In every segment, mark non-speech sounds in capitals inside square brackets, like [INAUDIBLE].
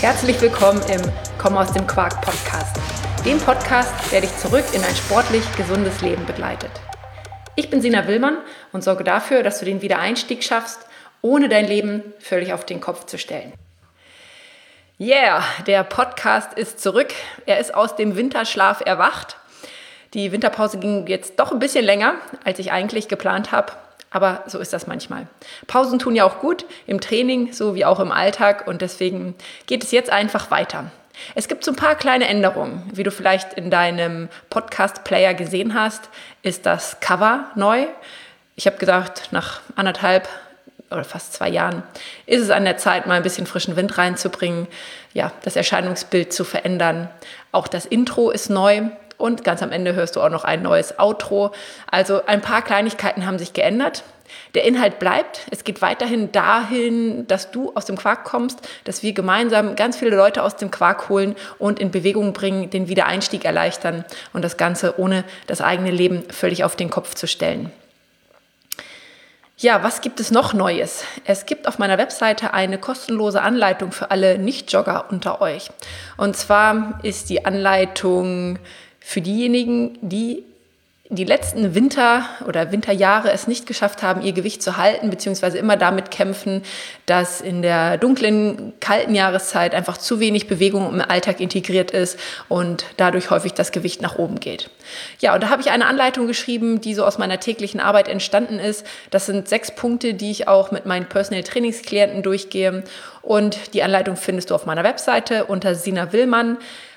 Herzlich willkommen im Komm aus dem Quark Podcast, dem Podcast, der dich zurück in ein sportlich gesundes Leben begleitet. Ich bin Sina Willmann und sorge dafür, dass du den Wiedereinstieg schaffst, ohne dein Leben völlig auf den Kopf zu stellen. Yeah, der Podcast ist zurück. Er ist aus dem Winterschlaf erwacht. Die Winterpause ging jetzt doch ein bisschen länger, als ich eigentlich geplant habe. Aber so ist das manchmal. Pausen tun ja auch gut im Training, so wie auch im Alltag. Und deswegen geht es jetzt einfach weiter. Es gibt so ein paar kleine Änderungen. Wie du vielleicht in deinem Podcast-Player gesehen hast, ist das Cover neu. Ich habe gesagt, nach anderthalb oder fast zwei Jahren ist es an der Zeit, mal ein bisschen frischen Wind reinzubringen, ja, das Erscheinungsbild zu verändern. Auch das Intro ist neu. Und ganz am Ende hörst du auch noch ein neues Outro. Also ein paar Kleinigkeiten haben sich geändert. Der Inhalt bleibt. Es geht weiterhin dahin, dass du aus dem Quark kommst, dass wir gemeinsam ganz viele Leute aus dem Quark holen und in Bewegung bringen, den Wiedereinstieg erleichtern und das Ganze ohne das eigene Leben völlig auf den Kopf zu stellen. Ja, was gibt es noch Neues? Es gibt auf meiner Webseite eine kostenlose Anleitung für alle Nicht-Jogger unter euch. Und zwar ist die Anleitung für diejenigen, die die letzten Winter oder Winterjahre es nicht geschafft haben, ihr Gewicht zu halten, beziehungsweise immer damit kämpfen, dass in der dunklen, kalten Jahreszeit einfach zu wenig Bewegung im Alltag integriert ist und dadurch häufig das Gewicht nach oben geht. Ja, und da habe ich eine Anleitung geschrieben, die so aus meiner täglichen Arbeit entstanden ist. Das sind sechs Punkte, die ich auch mit meinen Personal Trainingsklienten durchgehe. Und die Anleitung findest du auf meiner Webseite unter Sina Willmann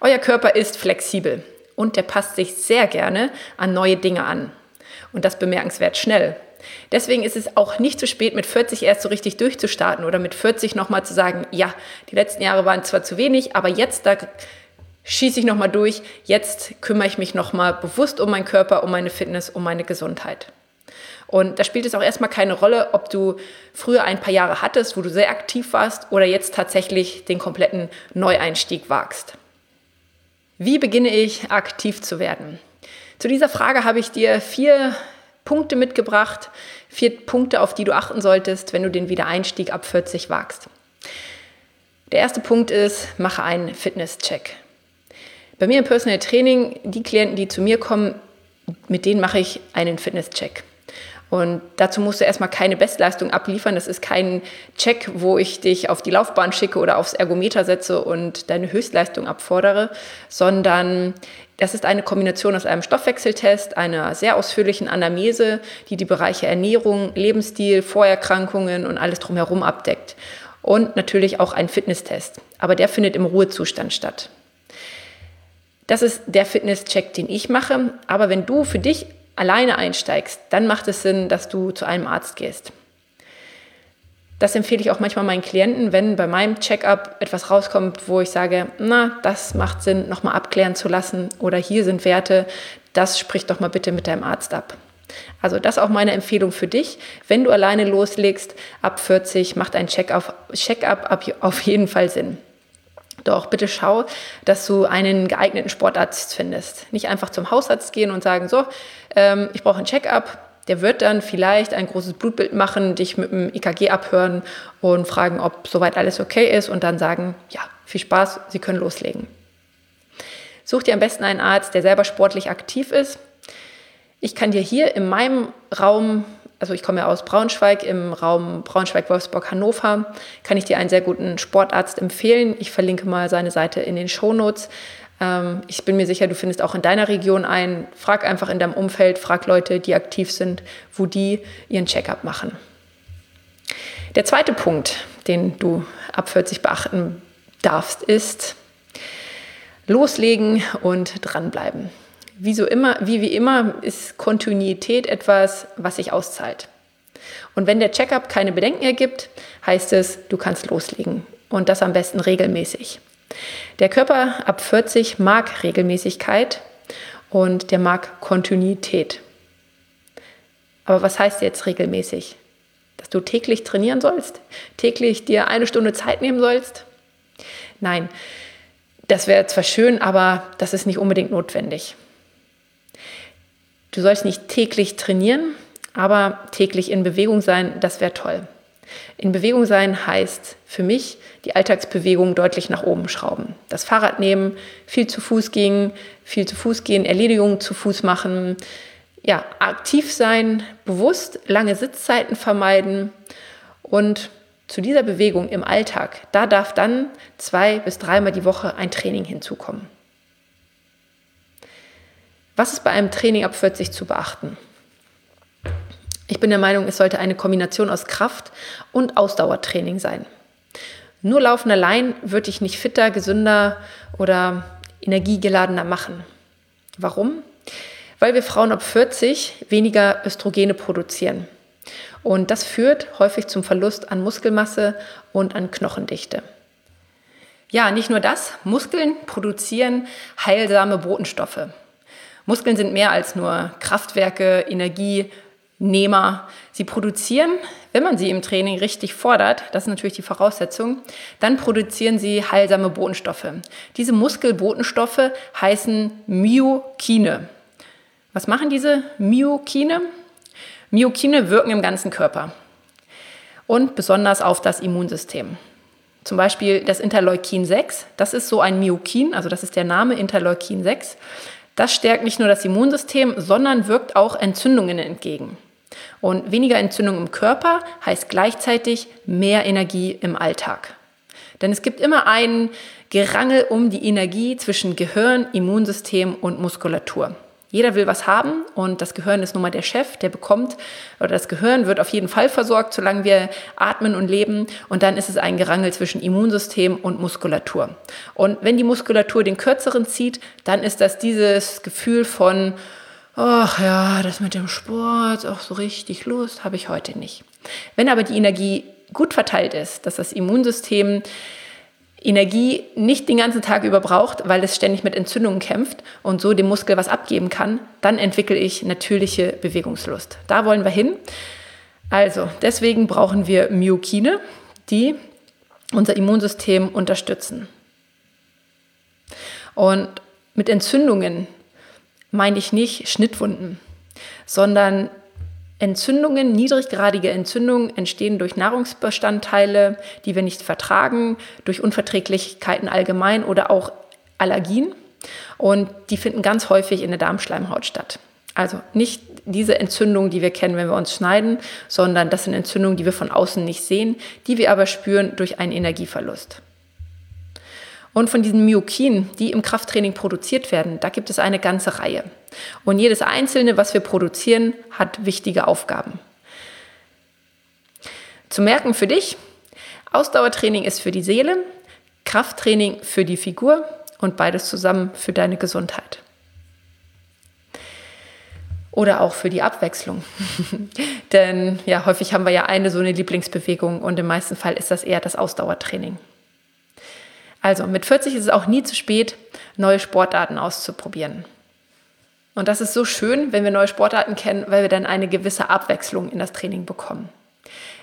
Euer Körper ist flexibel und der passt sich sehr gerne an neue Dinge an. Und das bemerkenswert schnell. Deswegen ist es auch nicht zu spät, mit 40 erst so richtig durchzustarten oder mit 40 nochmal zu sagen, ja, die letzten Jahre waren zwar zu wenig, aber jetzt da schieße ich nochmal durch, jetzt kümmere ich mich nochmal bewusst um meinen Körper, um meine Fitness, um meine Gesundheit. Und da spielt es auch erstmal keine Rolle, ob du früher ein paar Jahre hattest, wo du sehr aktiv warst oder jetzt tatsächlich den kompletten Neueinstieg wagst. Wie beginne ich aktiv zu werden? Zu dieser Frage habe ich dir vier Punkte mitgebracht, vier Punkte, auf die du achten solltest, wenn du den Wiedereinstieg ab 40 wagst. Der erste Punkt ist, mache einen Fitness-Check. Bei mir im Personal Training, die Klienten, die zu mir kommen, mit denen mache ich einen Fitness-Check. Und dazu musst du erstmal keine Bestleistung abliefern. Das ist kein Check, wo ich dich auf die Laufbahn schicke oder aufs Ergometer setze und deine Höchstleistung abfordere, sondern das ist eine Kombination aus einem Stoffwechseltest, einer sehr ausführlichen Anamnese, die die Bereiche Ernährung, Lebensstil, Vorerkrankungen und alles drumherum abdeckt. Und natürlich auch ein Fitnesstest. Aber der findet im Ruhezustand statt. Das ist der Fitnesscheck, den ich mache. Aber wenn du für dich alleine einsteigst, dann macht es Sinn, dass du zu einem Arzt gehst. Das empfehle ich auch manchmal meinen Klienten, wenn bei meinem Checkup etwas rauskommt, wo ich sage, na, das macht Sinn, nochmal abklären zu lassen oder hier sind Werte, das sprich doch mal bitte mit deinem Arzt ab. Also das ist auch meine Empfehlung für dich. Wenn du alleine loslegst, ab 40 macht ein Check-up Check auf jeden Fall Sinn. Doch bitte schau, dass du einen geeigneten Sportarzt findest. Nicht einfach zum Hausarzt gehen und sagen, so, ähm, ich brauche einen Check-up. Der wird dann vielleicht ein großes Blutbild machen, dich mit dem EKG abhören und fragen, ob soweit alles okay ist und dann sagen, ja, viel Spaß, Sie können loslegen. Such dir am besten einen Arzt, der selber sportlich aktiv ist. Ich kann dir hier in meinem Raum also ich komme ja aus Braunschweig, im Raum Braunschweig-Wolfsburg-Hannover, kann ich dir einen sehr guten Sportarzt empfehlen. Ich verlinke mal seine Seite in den Shownotes. Ähm, ich bin mir sicher, du findest auch in deiner Region einen. Frag einfach in deinem Umfeld, frag Leute, die aktiv sind, wo die ihren Checkup machen. Der zweite Punkt, den du ab 40 beachten darfst, ist loslegen und dranbleiben wie so immer, wie wie immer ist Kontinuität etwas, was sich auszahlt. Und wenn der Checkup keine Bedenken ergibt, heißt es, du kannst loslegen. und das am besten regelmäßig. Der Körper ab 40 mag Regelmäßigkeit und der mag Kontinuität. Aber was heißt jetzt regelmäßig? Dass du täglich trainieren sollst? Täglich dir eine Stunde Zeit nehmen sollst? Nein, das wäre zwar schön, aber das ist nicht unbedingt notwendig. Du sollst nicht täglich trainieren, aber täglich in Bewegung sein, das wäre toll. In Bewegung sein heißt für mich die Alltagsbewegung deutlich nach oben schrauben. Das Fahrrad nehmen, viel zu Fuß gehen, viel zu Fuß gehen, Erledigungen zu Fuß machen, ja, aktiv sein, bewusst lange Sitzzeiten vermeiden und zu dieser Bewegung im Alltag, da darf dann zwei bis dreimal die Woche ein Training hinzukommen. Was ist bei einem Training ab 40 zu beachten? Ich bin der Meinung, es sollte eine Kombination aus Kraft und Ausdauertraining sein. Nur Laufen allein wird dich nicht fitter, gesünder oder energiegeladener machen. Warum? Weil wir Frauen ab 40 weniger Östrogene produzieren. Und das führt häufig zum Verlust an Muskelmasse und an Knochendichte. Ja, nicht nur das, Muskeln produzieren heilsame Botenstoffe. Muskeln sind mehr als nur Kraftwerke, Energie, Nehmer. Sie produzieren, wenn man sie im Training richtig fordert, das ist natürlich die Voraussetzung, dann produzieren sie heilsame Botenstoffe. Diese Muskelbotenstoffe heißen Myokine. Was machen diese Myokine? Myokine wirken im ganzen Körper und besonders auf das Immunsystem. Zum Beispiel das Interleukin 6, das ist so ein Myokin, also das ist der Name Interleukin 6. Das stärkt nicht nur das Immunsystem, sondern wirkt auch Entzündungen entgegen. Und weniger Entzündung im Körper heißt gleichzeitig mehr Energie im Alltag. Denn es gibt immer ein Gerangel um die Energie zwischen Gehirn, Immunsystem und Muskulatur. Jeder will was haben und das Gehirn ist nun mal der Chef, der bekommt, oder das Gehirn wird auf jeden Fall versorgt, solange wir atmen und leben. Und dann ist es ein Gerangel zwischen Immunsystem und Muskulatur. Und wenn die Muskulatur den kürzeren zieht, dann ist das dieses Gefühl von, ach ja, das mit dem Sport, auch so richtig Lust habe ich heute nicht. Wenn aber die Energie gut verteilt ist, dass das Immunsystem Energie nicht den ganzen Tag über braucht, weil es ständig mit Entzündungen kämpft und so dem Muskel was abgeben kann, dann entwickle ich natürliche Bewegungslust. Da wollen wir hin. Also, deswegen brauchen wir Myokine, die unser Immunsystem unterstützen. Und mit Entzündungen meine ich nicht Schnittwunden, sondern Entzündungen, niedriggradige Entzündungen entstehen durch Nahrungsbestandteile, die wir nicht vertragen, durch Unverträglichkeiten allgemein oder auch Allergien. Und die finden ganz häufig in der Darmschleimhaut statt. Also nicht diese Entzündungen, die wir kennen, wenn wir uns schneiden, sondern das sind Entzündungen, die wir von außen nicht sehen, die wir aber spüren durch einen Energieverlust. Und von diesen Myokinen, die im Krafttraining produziert werden, da gibt es eine ganze Reihe. Und jedes einzelne, was wir produzieren, hat wichtige Aufgaben. Zu merken für dich, Ausdauertraining ist für die Seele, Krafttraining für die Figur und beides zusammen für deine Gesundheit. Oder auch für die Abwechslung. [LAUGHS] Denn ja, häufig haben wir ja eine so eine Lieblingsbewegung und im meisten Fall ist das eher das Ausdauertraining. Also mit 40 ist es auch nie zu spät, neue Sportarten auszuprobieren. Und das ist so schön, wenn wir neue Sportarten kennen, weil wir dann eine gewisse Abwechslung in das Training bekommen.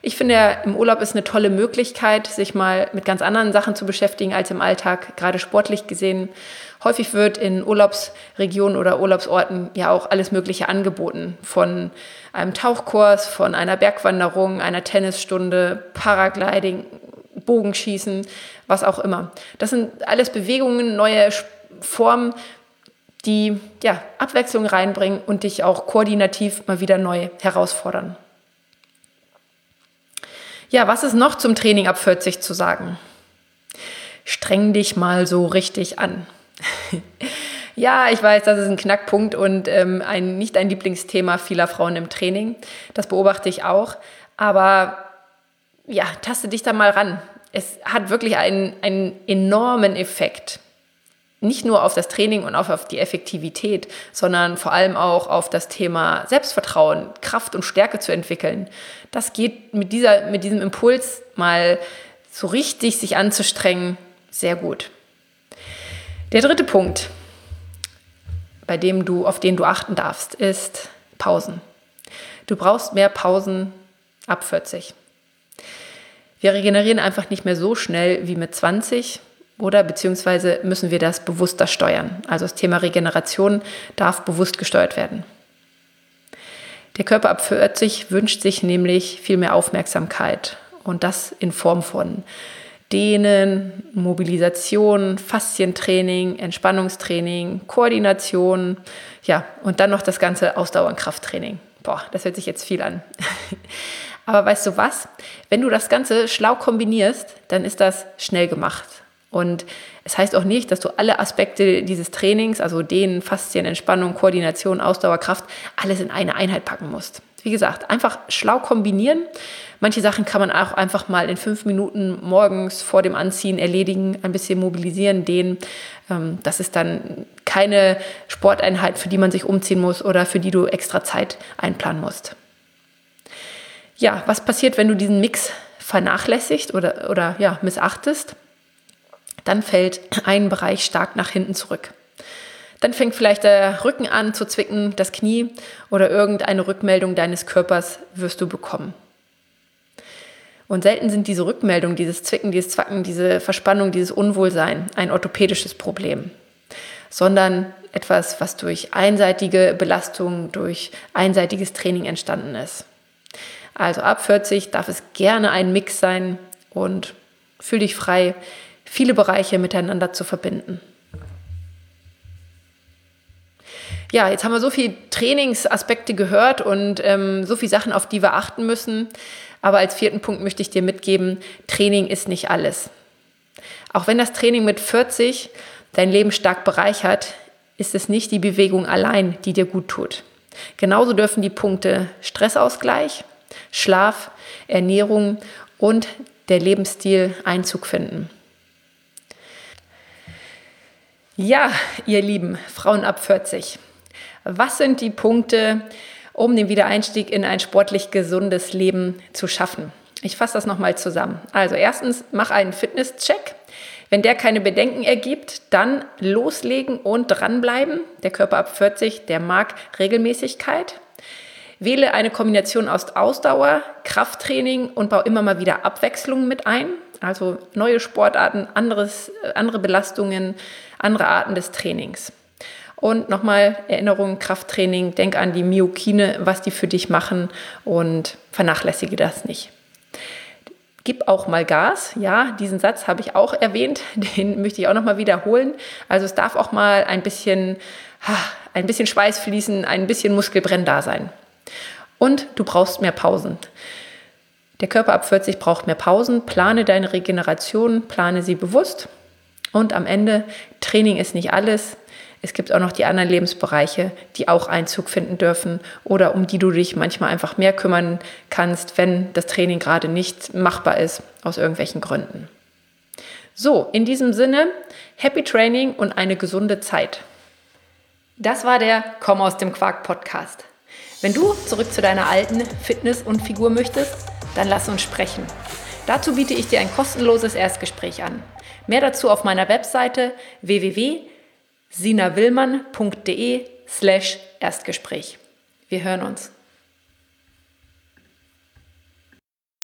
Ich finde, im Urlaub ist eine tolle Möglichkeit, sich mal mit ganz anderen Sachen zu beschäftigen als im Alltag, gerade sportlich gesehen. Häufig wird in Urlaubsregionen oder Urlaubsorten ja auch alles Mögliche angeboten. Von einem Tauchkurs, von einer Bergwanderung, einer Tennisstunde, Paragliding, Bogenschießen, was auch immer. Das sind alles Bewegungen, neue Formen, die ja, Abwechslung reinbringen und dich auch koordinativ mal wieder neu herausfordern. Ja, was ist noch zum Training ab 40 zu sagen? Streng dich mal so richtig an. [LAUGHS] ja, ich weiß, das ist ein Knackpunkt und ähm, ein, nicht ein Lieblingsthema vieler Frauen im Training. Das beobachte ich auch. Aber ja, taste dich da mal ran es hat wirklich einen, einen enormen Effekt. Nicht nur auf das Training und auf, auf die Effektivität, sondern vor allem auch auf das Thema Selbstvertrauen, Kraft und Stärke zu entwickeln. Das geht mit, dieser, mit diesem Impuls mal so richtig sich anzustrengen, sehr gut. Der dritte Punkt, bei dem du, auf den du achten darfst, ist Pausen. Du brauchst mehr Pausen ab 40. Wir regenerieren einfach nicht mehr so schnell wie mit 20 oder beziehungsweise müssen wir das bewusster steuern. Also das Thema Regeneration darf bewusst gesteuert werden. Der Körper ab 40 wünscht sich nämlich viel mehr Aufmerksamkeit und das in Form von Dehnen, Mobilisation, Faszientraining, Entspannungstraining, Koordination, ja, und dann noch das ganze Ausdauer- und Krafttraining. Boah, das hört sich jetzt viel an. [LAUGHS] Aber weißt du was? Wenn du das Ganze schlau kombinierst, dann ist das schnell gemacht. Und es heißt auch nicht, dass du alle Aspekte dieses Trainings, also Dehnen, Faszien, Entspannung, Koordination, Ausdauer, Kraft, alles in eine Einheit packen musst. Wie gesagt, einfach schlau kombinieren. Manche Sachen kann man auch einfach mal in fünf Minuten morgens vor dem Anziehen erledigen, ein bisschen mobilisieren, dehnen. Ähm, das ist dann keine Sporteinheit, für die man sich umziehen muss oder für die du extra Zeit einplanen musst. Ja, was passiert, wenn du diesen Mix vernachlässigt oder, oder ja, missachtest? Dann fällt ein Bereich stark nach hinten zurück. Dann fängt vielleicht der Rücken an zu zwicken, das Knie oder irgendeine Rückmeldung deines Körpers wirst du bekommen. Und selten sind diese Rückmeldungen, dieses Zwicken, dieses Zwacken, diese Verspannung, dieses Unwohlsein ein orthopädisches Problem, sondern etwas, was durch einseitige Belastung, durch einseitiges Training entstanden ist. Also ab 40 darf es gerne ein Mix sein und fühl dich frei, viele Bereiche miteinander zu verbinden. Ja, jetzt haben wir so viele Trainingsaspekte gehört und ähm, so viele Sachen, auf die wir achten müssen. Aber als vierten Punkt möchte ich dir mitgeben, Training ist nicht alles. Auch wenn das Training mit 40 dein Leben stark bereichert, ist es nicht die Bewegung allein, die dir gut tut. Genauso dürfen die Punkte Stressausgleich, Schlaf, Ernährung und der Lebensstil Einzug finden. Ja, ihr lieben Frauen ab 40, was sind die Punkte, um den Wiedereinstieg in ein sportlich gesundes Leben zu schaffen? Ich fasse das nochmal zusammen. Also erstens, mach einen Fitnesscheck. Wenn der keine Bedenken ergibt, dann loslegen und dranbleiben. Der Körper ab 40, der mag Regelmäßigkeit. Wähle eine Kombination aus Ausdauer, Krafttraining und bau immer mal wieder Abwechslungen mit ein. Also neue Sportarten, anderes, äh, andere Belastungen, andere Arten des Trainings. Und nochmal Erinnerung, Krafttraining, denk an die Myokine, was die für dich machen und vernachlässige das nicht. Gib auch mal Gas. Ja, diesen Satz habe ich auch erwähnt, [LAUGHS] den möchte ich auch nochmal wiederholen. Also es darf auch mal ein bisschen, ein bisschen Schweiß fließen, ein bisschen Muskelbrenn da sein. Und du brauchst mehr Pausen. Der Körper ab 40 braucht mehr Pausen. Plane deine Regeneration, plane sie bewusst. Und am Ende, Training ist nicht alles. Es gibt auch noch die anderen Lebensbereiche, die auch Einzug finden dürfen oder um die du dich manchmal einfach mehr kümmern kannst, wenn das Training gerade nicht machbar ist, aus irgendwelchen Gründen. So, in diesem Sinne, Happy Training und eine gesunde Zeit. Das war der Komm aus dem Quark Podcast. Wenn du zurück zu deiner alten Fitness und Figur möchtest, dann lass uns sprechen. Dazu biete ich dir ein kostenloses Erstgespräch an. Mehr dazu auf meiner Webseite www.sinawillmann.de slash Erstgespräch. Wir hören uns.